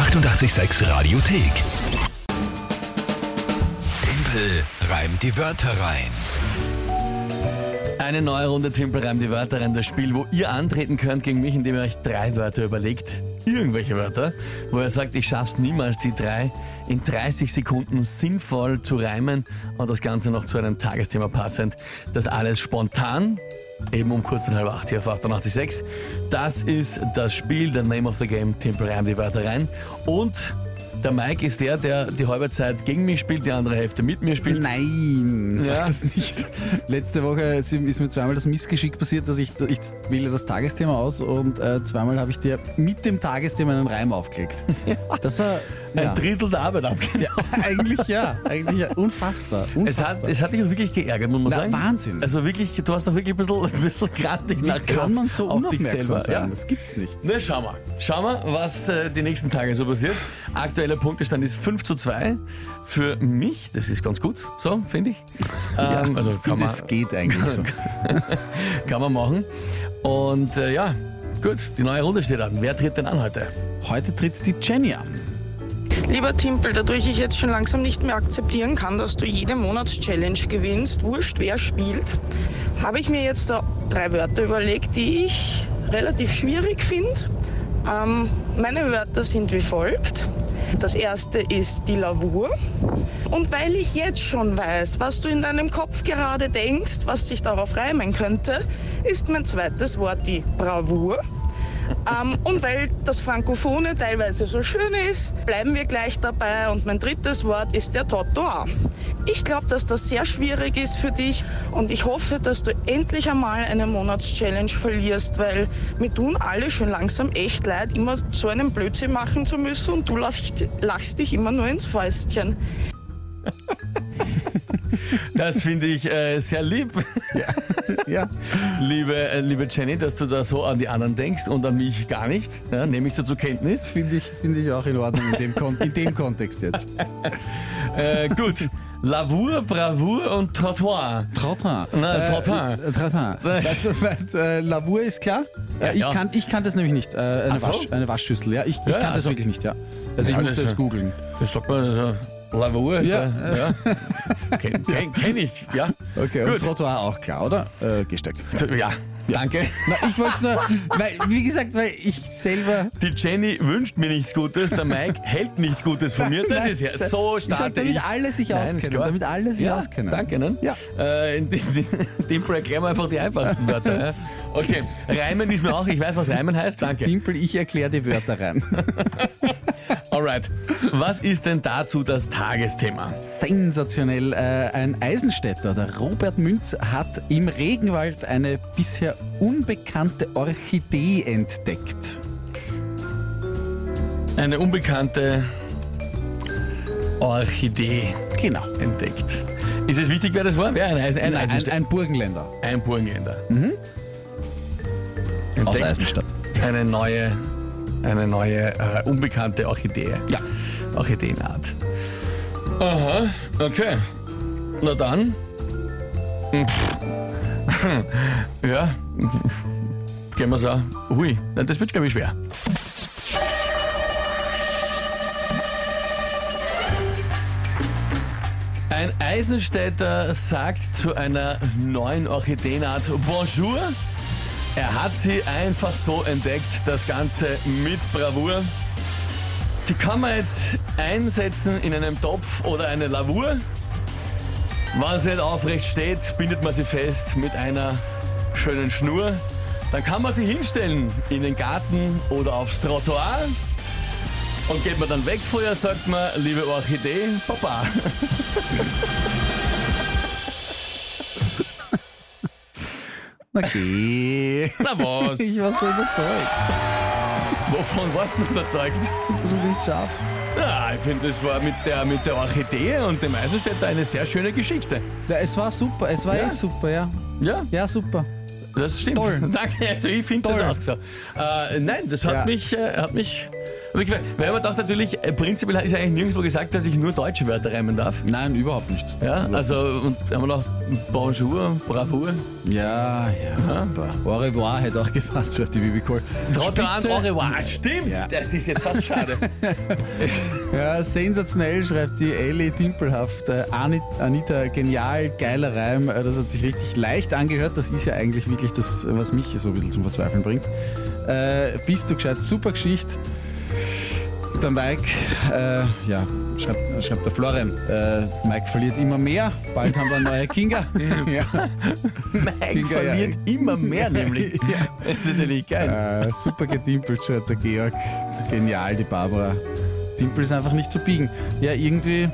886 Radiothek. Tempel reimt die Wörter rein. Eine neue Runde Timpel reimt die Wörter rein. Das Spiel, wo ihr antreten könnt gegen mich, indem ihr euch drei Wörter überlegt. Irgendwelche Wörter, wo ihr sagt, ich schaff's niemals, die drei in 30 Sekunden sinnvoll zu reimen und das Ganze noch zu einem Tagesthema passend. Das alles spontan, eben um kurz nach halb acht hier auf 886. Das ist das Spiel, der Name of the Game, Timpel reimt die Wörter rein. Und der Mike ist der, der die halbe Zeit gegen mich spielt, die andere Hälfte mit mir spielt. Nein, sag Ja. das nicht. Letzte Woche ist mir zweimal das Missgeschick passiert, dass ich, ich wähle das Tagesthema aus und äh, zweimal habe ich dir mit dem Tagesthema einen Reim aufgelegt. Das war Ein ja, Drittel der Arbeit abgegeben. eigentlich ja, eigentlich ja. Unfassbar. Es unfassbar. hat, es hat dich auch wirklich geärgert, muss man Na, sagen. Wahnsinn. Also wirklich, du hast doch wirklich ein bisschen, ein bisschen grantig nachgedacht kann man so auf dich selber. sein? Ja? Das gibt's nicht. Na, schau mal. Schau mal, was äh, die nächsten Tage so passiert. Aktueller Punktestand ist 5 zu 2 für mich. Das ist ganz gut, so, finde ich. Ähm, also kann man, das geht eigentlich so. kann man machen. Und äh, ja, gut, die neue Runde steht an. Wer tritt denn an heute? Heute tritt die Jenny an. Lieber Timpel, dadurch ich jetzt schon langsam nicht mehr akzeptieren kann, dass du jede Monatschallenge gewinnst, wurscht wer spielt, habe ich mir jetzt da drei Wörter überlegt, die ich relativ schwierig finde. Ähm, meine Wörter sind wie folgt. Das erste ist die Lavur. Und weil ich jetzt schon weiß, was du in deinem Kopf gerade denkst, was sich darauf reimen könnte, ist mein zweites Wort die Bravour. Ähm, und weil das Frankophone teilweise so schön ist, bleiben wir gleich dabei. Und mein drittes Wort ist der Trottoir. Ich glaube, dass das sehr schwierig ist für dich und ich hoffe, dass du endlich einmal eine Monatschallenge verlierst, weil mir tun alle schon langsam echt leid, immer so einen Blödsinn machen zu müssen und du lachst, lachst dich immer nur ins Fäustchen. Das finde ich äh, sehr lieb, Ja. liebe, äh, liebe Jenny, dass du da so an die anderen denkst und an mich gar nicht. Ja, nehme ich so zur Kenntnis. Finde ich, finde ich auch in Ordnung in dem, Kon in dem Kontext jetzt. Äh, gut. Lavur, Bravour und Trottoir. Trottin. Na, Trottin. Äh, Trottin. Weißt du, weißt, äh, Lavur ist klar? Äh, ich, ja. kann, ich kann das nämlich nicht. Äh, eine, so? Wasch, eine Waschschüssel. Ja, ich, ich Ja, kann das also- wirklich nicht, ja. Also Ja, ich musste es googeln. Das sagt man so. Lavur. Ja. ja. Kenn, kenn, kenn ich, ja. Okay, Gut. und Trottoir auch klar, oder? Äh, Gesteck. Ja, danke. Na, ich wollte es nur, weil, wie gesagt, weil ich selber. Die Jenny wünscht mir nichts Gutes, der Mike hält nichts Gutes von mir. Das Nein, ist ja so starte damit ich. alle sich Nein, auskennen, damit alle sich ja, auskennen. Danke, ne? Ja. Äh, in dem, in dem erklären wir einfach die einfachsten Wörter. Ja? Okay, Reimen ist mir auch, ich weiß, was Reimen heißt, danke. Simpel, ich erkläre die Wörter rein. Alright, was ist denn dazu das Tagesthema? Sensationell. Äh, ein Eisenstädter, der Robert Münz, hat im Regenwald eine bisher unbekannte Orchidee entdeckt. Eine unbekannte Orchidee Genau. entdeckt. Ist es wichtig, wer das war? Wer? Ein, Eisen, ein, Ein, Eisenstädter. ein Burgenländer ein Burgenländer. aus Entdeckt Eisenstadt. Eine neue, eine neue äh, unbekannte Orchidee. Ja. Orchideenart. Aha, okay. Na dann. ja. Gehen wir so. Hui, na, das wird, glaube ich, schwer. Ein Eisenstädter sagt zu einer neuen Orchideenart Bonjour. Er hat sie einfach so entdeckt, das Ganze mit Bravour. Die kann man jetzt einsetzen in einem Topf oder eine Lavur. Wenn sie nicht aufrecht steht, bindet man sie fest mit einer schönen Schnur. Dann kann man sie hinstellen in den Garten oder aufs Trottoir. Und geht man dann weg vorher, sagt man, liebe Orchidee, Papa. Na geh. Na was? Ich war so überzeugt, Wovon warst du überzeugt? dass du das nicht schaffst. Ja, ich finde, das war mit der, mit der Orchidee und dem Eisenstädter eine sehr schöne Geschichte. Ja, es war super, es war Ja. eh super, ja. Ja, Ja, super. das stimmt. Toll. Danke, also ich finde das auch so. Äh, nein, das hat Ja. mich, äh, hat mich Weil man doch natürlich, äh, prinzipiell ist ja eigentlich nirgendwo gesagt, dass ich nur deutsche Wörter reimen darf. Nein, überhaupt nicht. Ja, überhaupt also und haben wir noch Bonjour, Bravour. nicht. Ja, ja, super. Au revoir hätte auch gepasst, schreibt die Bibi Kohl. Trotzdem Spitze. au revoir. Stimmt, Ja. das ist jetzt fast schade. Ja, sensationell, schreibt die Ellie Dimpelhaft. Äh, Ani- Anita, genial, geiler Reim. Äh, Das hat sich richtig leicht angehört. Das ist ja eigentlich wirklich das, was mich so ein bisschen zum Verzweifeln bringt. Äh, bist du gescheit, super Geschichte. Der Mike, äh, ja, schreibt, schreibt der Florian, äh, Mike verliert immer mehr. Bald haben wir eine neue Kinga. ja, Mike Finger, ja. verliert immer mehr nämlich. Das ist natürlich geil. äh, super gedimpelt, schreibt der Georg. Genial, die Barbara. Dimpel ist einfach nicht zu biegen. Ja, irgendwie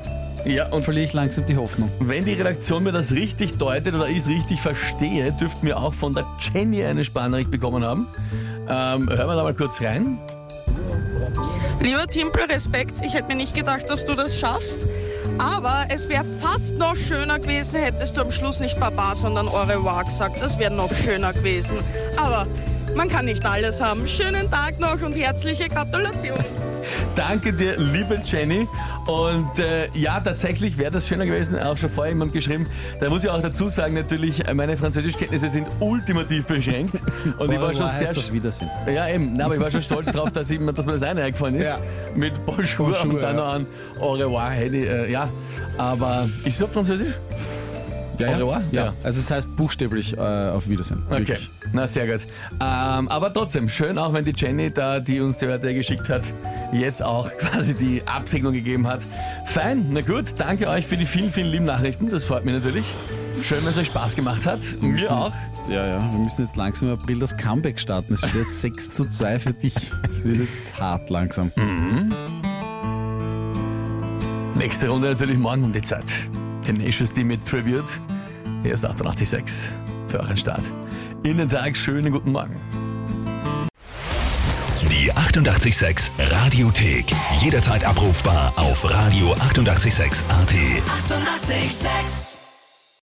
Ja, und verliere ich langsam die Hoffnung. wenn die Redaktion mir das richtig deutet oder ich es richtig verstehe, dürften wir auch von der Jenny eine Sprachnachricht bekommen haben. Ähm, hören wir da mal kurz rein. Lieber Timpel, Respekt. Ich hätte mir nicht gedacht, dass du das schaffst. Aber es wäre fast noch schöner gewesen, hättest du am Schluss nicht Baba, sondern revoir gesagt. Das wäre noch schöner gewesen. Aber man kann nicht alles haben. Schönen Tag noch und herzliche Gratulation. Danke dir, liebe Jenny. Und äh, ja, tatsächlich wäre das schöner gewesen. Auch schon vorher jemand geschrieben. Da muss ich auch dazu sagen, natürlich, meine Französischkenntnisse sind ultimativ beschränkt. Und ich war schon sehr. das Wiedersehen. Ja, eben. Nein, aber ich war schon stolz drauf, dass, ich, dass mir das eine eingefallen ist. Ja. Mit Bonjour, Bonjour, und dann ja. noch an Au revoir. Ich, äh, ja, aber ist es auf Französisch? Ja, ja. revoir? ja. Ja. Also es heißt buchstäblich äh, auf Wiedersehen. Okay, Wirklich. na sehr gut. Ähm, aber trotzdem, schön auch, wenn die Jenny da, die uns die Wörter geschickt hat, jetzt auch quasi die Absegnung gegeben hat. Fein, na gut, danke euch für die vielen, vielen lieben Nachrichten. Das freut mich natürlich. Schön, wenn es euch Spaß gemacht hat. Wir Mir auch. Jetzt, ja, ja. Wir müssen jetzt langsam im April das Comeback starten. Es wird jetzt 6 zu 2 für dich. Es wird jetzt hart langsam. Nächste Runde natürlich morgen um die Zeit. Tenacious D mit Tribute. Hier ist 886 für euren Start. In den Tag, schönen guten Morgen. Die 886 Radiothek. Jederzeit abrufbar auf radio886.at. 886! 886